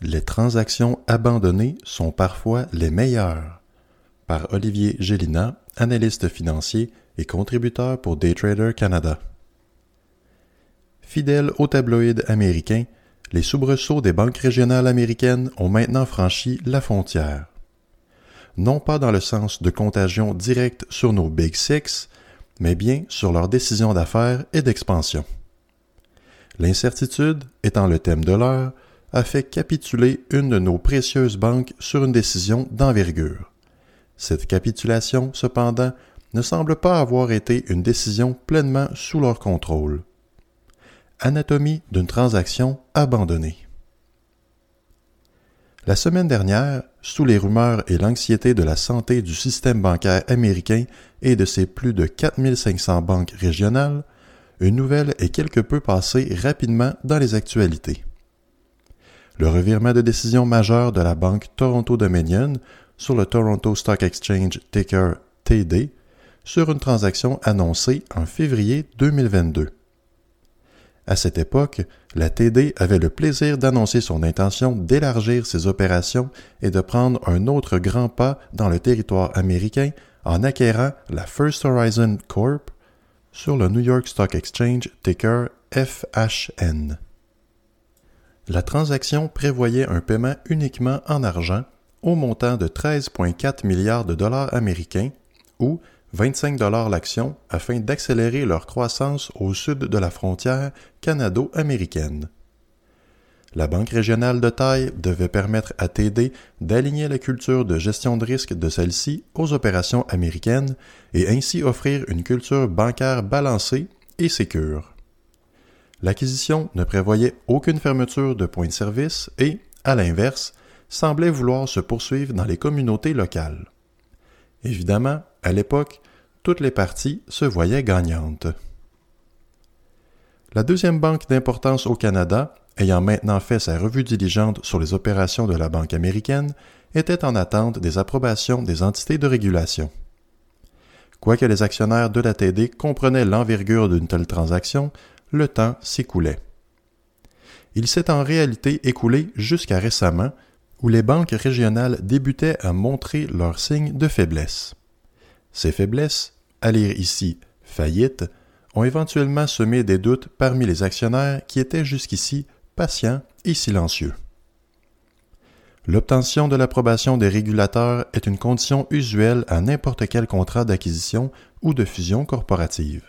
Les transactions abandonnées sont parfois les meilleures. Par Olivier Gélina, analyste financier et contributeur pour Daytrader Canada. Fidèle au tabloïd américain, les soubresauts des banques régionales américaines ont maintenant franchi la frontière. Non pas dans le sens de contagion directe sur nos Big Six, mais bien sur leurs décisions d'affaires et d'expansion. L'incertitude, étant le thème de l'heure, a fait capituler une de nos précieuses banques sur une décision d'envergure. Cette capitulation, cependant, ne semble pas avoir été une décision pleinement sous leur contrôle. Anatomie d'une transaction abandonnée. La semaine dernière, sous les rumeurs et l'anxiété de la santé du système bancaire américain et de ses plus de 4500 banques régionales, une nouvelle est quelque peu passée rapidement dans les actualités. Le revirement de décision majeure de la banque Toronto Dominion sur le Toronto Stock Exchange ticker TD sur une transaction annoncée en février 2022. À cette époque, la TD avait le plaisir d'annoncer son intention d'élargir ses opérations et de prendre un autre grand pas dans le territoire américain en acquérant la First Horizon Corp sur le New York Stock Exchange ticker FHN. La transaction prévoyait un paiement uniquement en argent au montant de 13,4 milliards de dollars américains ou 25 l'action afin d'accélérer leur croissance au sud de la frontière canado-américaine. La Banque régionale de taille devait permettre à TD d'aligner la culture de gestion de risque de celle-ci aux opérations américaines et ainsi offrir une culture bancaire balancée et sécure. L'acquisition ne prévoyait aucune fermeture de points de service et, à l'inverse, semblait vouloir se poursuivre dans les communautés locales. Évidemment, à l'époque, toutes les parties se voyaient gagnantes. La deuxième banque d'importance au Canada, ayant maintenant fait sa revue diligente sur les opérations de la Banque américaine, était en attente des approbations des entités de régulation. Quoique les actionnaires de la TD comprenaient l'envergure d'une telle transaction, le temps s'écoulait. Il s'est en réalité écoulé jusqu'à récemment, où les banques régionales débutaient à montrer leurs signes de faiblesse. Ces faiblesses, à lire ici faillite, ont éventuellement semé des doutes parmi les actionnaires qui étaient jusqu'ici patients et silencieux. L'obtention de l'approbation des régulateurs est une condition usuelle à n'importe quel contrat d'acquisition ou de fusion corporative.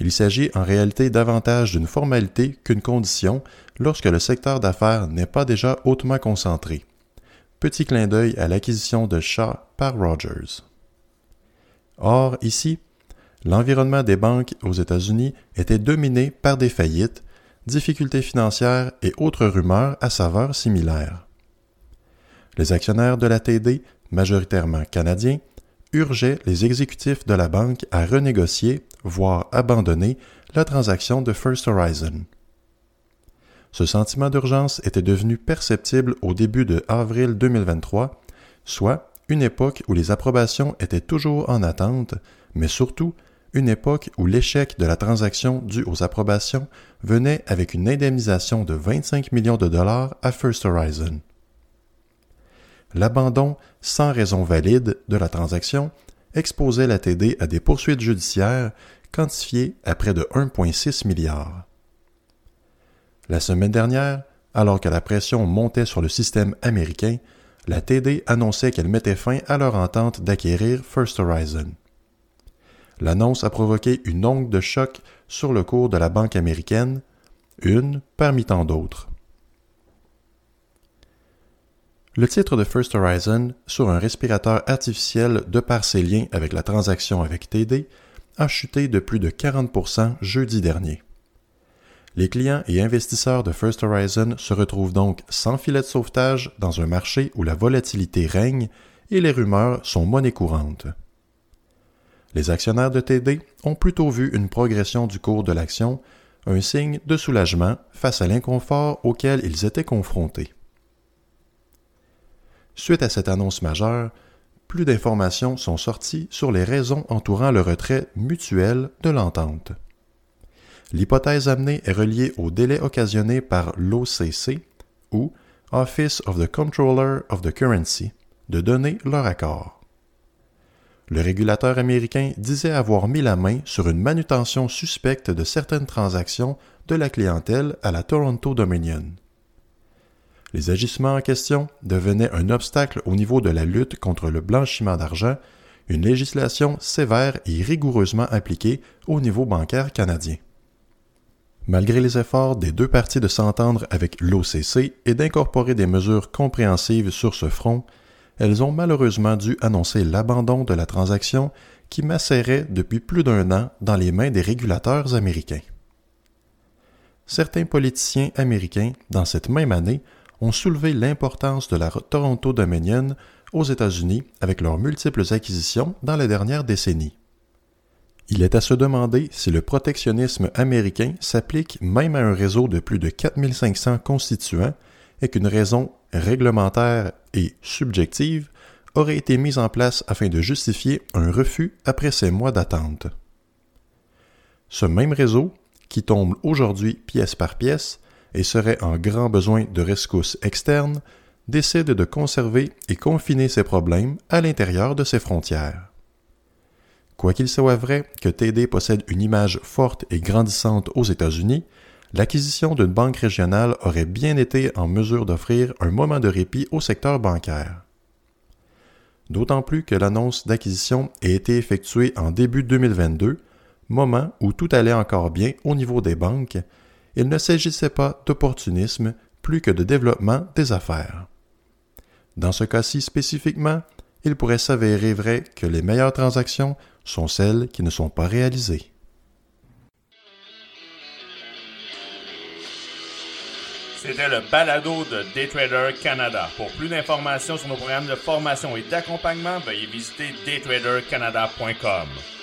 Il s'agit en réalité davantage d'une formalité qu'une condition lorsque le secteur d'affaires n'est pas déjà hautement concentré. Petit clin d'œil à l'acquisition de Shaw par Rogers. Or, ici, l'environnement des banques aux États-Unis était dominé par des faillites, difficultés financières et autres rumeurs à saveur similaire. Les actionnaires de la TD, majoritairement canadiens, urgeaient les exécutifs de la banque à renégocier, voire abandonner, la transaction de First Horizon. Ce sentiment d'urgence était devenu perceptible au début de avril 2023, soit une époque où les approbations étaient toujours en attente, mais surtout une époque où l'échec de la transaction due aux approbations venait avec une indemnisation de 25 millions de dollars à First Horizon. L'abandon sans raison valide de la transaction exposait la TD à des poursuites judiciaires quantifiées à près de 1,6 milliard. La semaine dernière, alors que la pression montait sur le système américain, la TD annonçait qu'elle mettait fin à leur entente d'acquérir First Horizon. L'annonce a provoqué une onde de choc sur le cours de la banque américaine, une parmi tant d'autres. Le titre de First Horizon, sur un respirateur artificiel de par ses liens avec la transaction avec TD, a chuté de plus de 40% jeudi dernier. Les clients et investisseurs de First Horizon se retrouvent donc sans filet de sauvetage dans un marché où la volatilité règne et les rumeurs sont monnaie courante. Les actionnaires de TD ont plutôt vu une progression du cours de l'action, un signe de soulagement face à l'inconfort auquel ils étaient confrontés. Suite à cette annonce majeure, plus d'informations sont sorties sur les raisons entourant le retrait mutuel de l'entente. L'hypothèse amenée est reliée au délai occasionné par l'OCC ou Office of the Controller of the Currency de donner leur accord. Le régulateur américain disait avoir mis la main sur une manutention suspecte de certaines transactions de la clientèle à la Toronto Dominion. Les agissements en question devenaient un obstacle au niveau de la lutte contre le blanchiment d'argent, une législation sévère et rigoureusement appliquée au niveau bancaire canadien. Malgré les efforts des deux parties de s'entendre avec l'OCC et d'incorporer des mesures compréhensives sur ce front, elles ont malheureusement dû annoncer l'abandon de la transaction qui macérait depuis plus d'un an dans les mains des régulateurs américains. Certains politiciens américains, dans cette même année, ont soulevé l'importance de la Toronto Dominion aux États-Unis avec leurs multiples acquisitions dans les dernières décennies. Il est à se demander si le protectionnisme américain s'applique même à un réseau de plus de 4500 constituants et qu'une raison réglementaire et subjective aurait été mise en place afin de justifier un refus après ces mois d'attente. Ce même réseau, qui tombe aujourd'hui pièce par pièce et serait en grand besoin de rescousse externe, décide de conserver et confiner ses problèmes à l'intérieur de ses frontières. Quoi qu'il soit vrai que TD possède une image forte et grandissante aux États-Unis, l'acquisition d'une banque régionale aurait bien été en mesure d'offrir un moment de répit au secteur bancaire. D'autant plus que l'annonce d'acquisition a été effectuée en début 2022, moment où tout allait encore bien au niveau des banques, il ne s'agissait pas d'opportunisme plus que de développement des affaires. Dans ce cas-ci spécifiquement, il pourrait s'avérer vrai que les meilleures transactions sont celles qui ne sont pas réalisées. C'était le balado de Daytrader Canada. Pour plus d'informations sur nos programmes de formation et d'accompagnement, veuillez visiter daytradercanada.com.